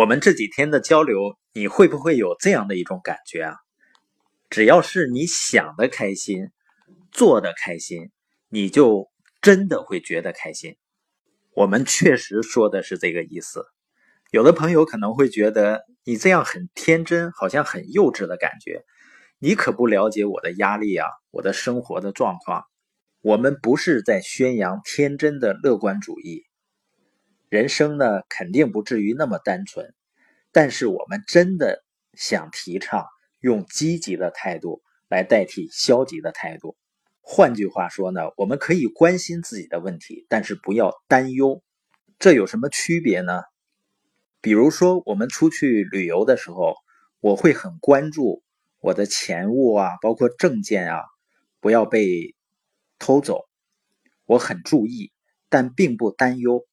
我们这几天的交流，你会不会有这样的一种感觉啊？只要是你想的开心，做的开心，你就真的会觉得开心。我们确实说的是这个意思。有的朋友可能会觉得你这样很天真，好像很幼稚的感觉。你可不了解我的压力啊，我的生活的状况。我们不是在宣扬天真的乐观主义。人生呢，肯定不至于那么单纯，但是我们真的想提倡用积极的态度来代替消极的态度。换句话说呢，我们可以关心自己的问题，但是不要担忧。这有什么区别呢？比如说，我们出去旅游的时候，我会很关注我的钱物啊，包括证件啊，不要被偷走，我很注意，但并不担忧。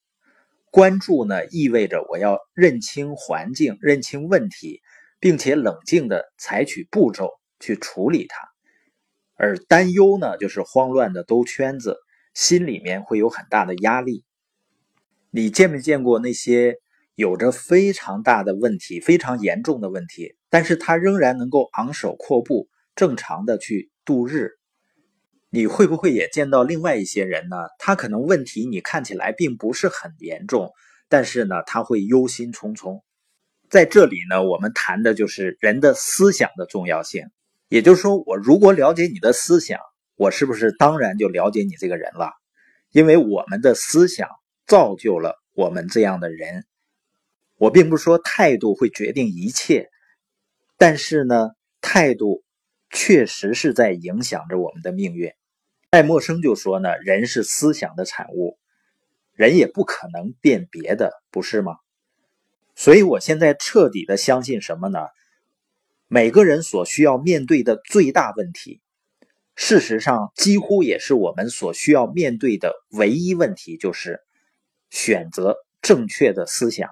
关注呢，意味着我要认清环境、认清问题，并且冷静的采取步骤去处理它；而担忧呢，就是慌乱的兜圈子，心里面会有很大的压力。你见没见过那些有着非常大的问题、非常严重的问题，但是他仍然能够昂首阔步、正常的去度日？你会不会也见到另外一些人呢？他可能问题你看起来并不是很严重，但是呢，他会忧心忡忡。在这里呢，我们谈的就是人的思想的重要性。也就是说，我如果了解你的思想，我是不是当然就了解你这个人了？因为我们的思想造就了我们这样的人。我并不说态度会决定一切，但是呢，态度确实是在影响着我们的命运。爱默生就说呢，人是思想的产物，人也不可能变别的，不是吗？所以我现在彻底的相信什么呢？每个人所需要面对的最大问题，事实上几乎也是我们所需要面对的唯一问题，就是选择正确的思想。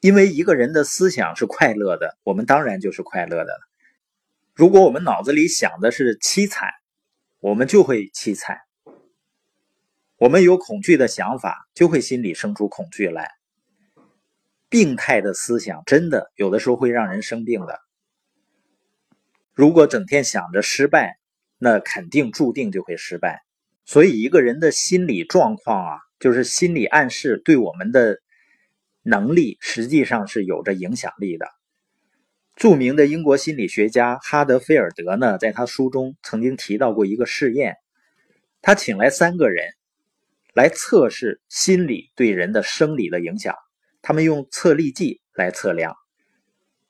因为一个人的思想是快乐的，我们当然就是快乐的了。如果我们脑子里想的是凄惨，我们就会凄惨，我们有恐惧的想法，就会心里生出恐惧来。病态的思想真的有的时候会让人生病的。如果整天想着失败，那肯定注定就会失败。所以，一个人的心理状况啊，就是心理暗示对我们的能力实际上是有着影响力的。著名的英国心理学家哈德菲尔德呢，在他书中曾经提到过一个试验，他请来三个人来测试心理对人的生理的影响。他们用测力计来测量，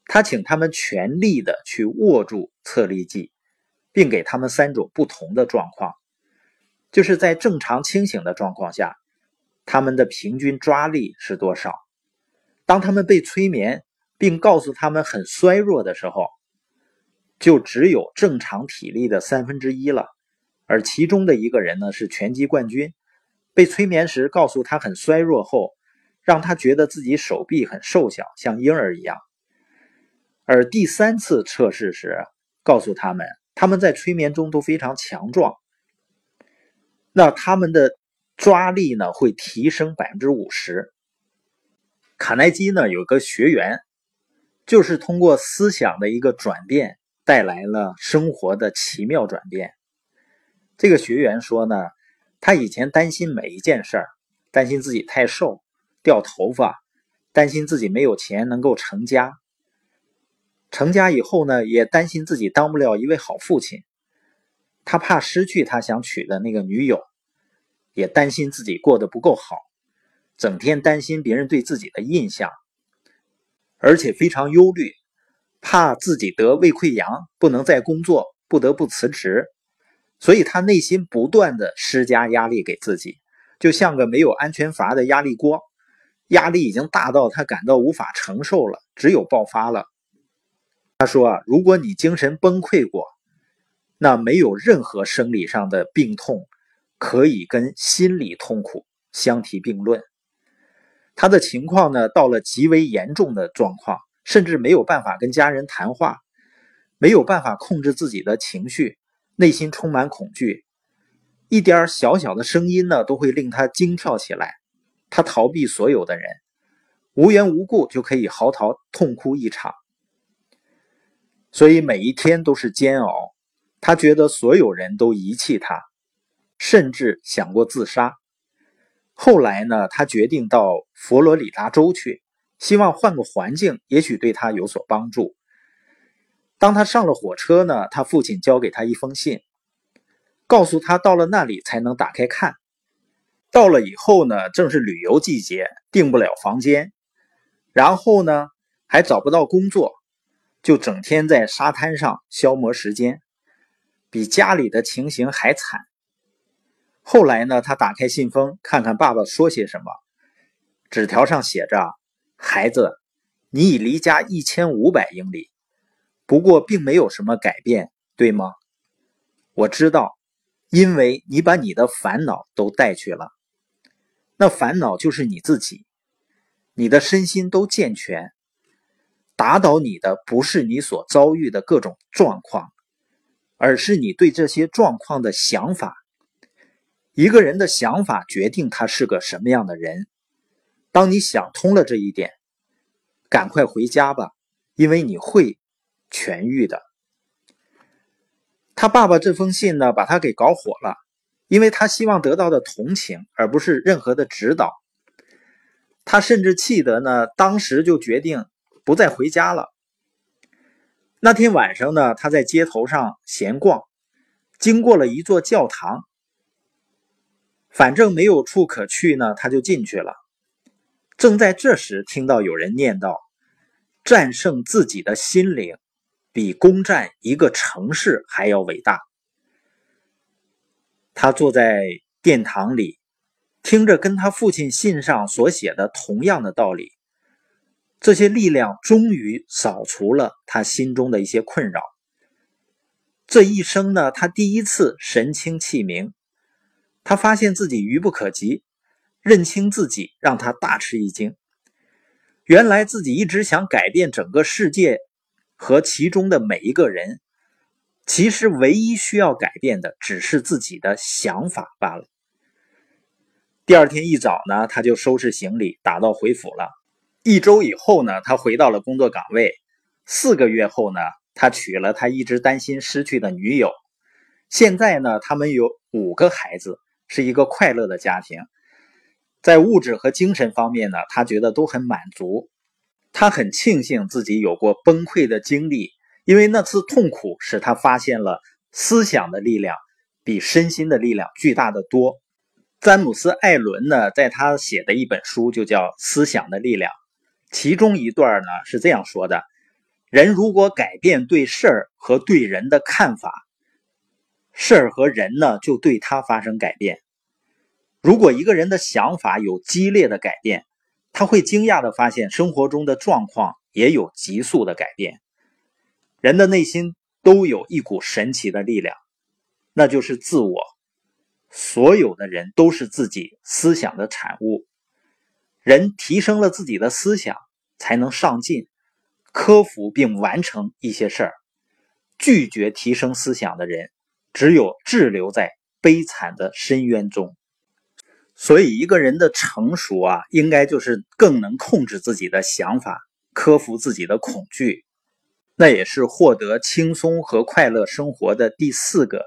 他请他们全力的去握住测力计，并给他们三种不同的状况，就是在正常清醒的状况下，他们的平均抓力是多少？当他们被催眠。并告诉他们很衰弱的时候，就只有正常体力的三分之一了。而其中的一个人呢是拳击冠军，被催眠时告诉他很衰弱后，让他觉得自己手臂很瘦小，像婴儿一样。而第三次测试时，告诉他们他们在催眠中都非常强壮，那他们的抓力呢会提升百分之五十。卡耐基呢有个学员。就是通过思想的一个转变，带来了生活的奇妙转变。这个学员说呢，他以前担心每一件事儿，担心自己太瘦、掉头发，担心自己没有钱能够成家。成家以后呢，也担心自己当不了一位好父亲。他怕失去他想娶的那个女友，也担心自己过得不够好，整天担心别人对自己的印象。而且非常忧虑，怕自己得胃溃疡，不能再工作，不得不辞职，所以他内心不断的施加压力给自己，就像个没有安全阀的压力锅，压力已经大到他感到无法承受了，只有爆发了。他说啊，如果你精神崩溃过，那没有任何生理上的病痛可以跟心理痛苦相提并论。他的情况呢，到了极为严重的状况，甚至没有办法跟家人谈话，没有办法控制自己的情绪，内心充满恐惧，一点小小的声音呢，都会令他惊跳起来。他逃避所有的人，无缘无故就可以嚎啕痛哭一场。所以每一天都是煎熬，他觉得所有人都遗弃他，甚至想过自杀。后来呢，他决定到佛罗里达州去，希望换个环境，也许对他有所帮助。当他上了火车呢，他父亲交给他一封信，告诉他到了那里才能打开看。到了以后呢，正是旅游季节，订不了房间，然后呢还找不到工作。就整天在沙滩上消磨时间，比家里的情形还惨。后来呢，他打开信封，看看爸爸说些什么。纸条上写着：“孩子，你已离家一千五百英里，不过并没有什么改变，对吗？我知道，因为你把你的烦恼都带去了。那烦恼就是你自己，你的身心都健全。”打倒你的不是你所遭遇的各种状况，而是你对这些状况的想法。一个人的想法决定他是个什么样的人。当你想通了这一点，赶快回家吧，因为你会痊愈的。他爸爸这封信呢，把他给搞火了，因为他希望得到的同情，而不是任何的指导。他甚至气得呢，当时就决定。不再回家了。那天晚上呢，他在街头上闲逛，经过了一座教堂。反正没有处可去呢，他就进去了。正在这时，听到有人念叨：“战胜自己的心灵，比攻占一个城市还要伟大。”他坐在殿堂里，听着跟他父亲信上所写的同样的道理。这些力量终于扫除了他心中的一些困扰。这一生呢，他第一次神清气明，他发现自己愚不可及，认清自己让他大吃一惊。原来自己一直想改变整个世界和其中的每一个人，其实唯一需要改变的只是自己的想法罢了。第二天一早呢，他就收拾行李，打道回府了。一周以后呢，他回到了工作岗位。四个月后呢，他娶了他一直担心失去的女友。现在呢，他们有五个孩子，是一个快乐的家庭。在物质和精神方面呢，他觉得都很满足。他很庆幸自己有过崩溃的经历，因为那次痛苦使他发现了思想的力量比身心的力量巨大的多。詹姆斯·艾伦呢，在他写的一本书就叫《思想的力量》。其中一段呢是这样说的：人如果改变对事儿和对人的看法，事儿和人呢就对他发生改变。如果一个人的想法有激烈的改变，他会惊讶的发现生活中的状况也有急速的改变。人的内心都有一股神奇的力量，那就是自我。所有的人都是自己思想的产物。人提升了自己的思想，才能上进，克服并完成一些事儿。拒绝提升思想的人，只有滞留在悲惨的深渊中。所以，一个人的成熟啊，应该就是更能控制自己的想法，克服自己的恐惧。那也是获得轻松和快乐生活的第四个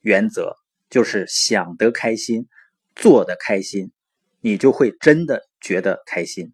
原则，就是想得开心，做得开心。你就会真的觉得开心。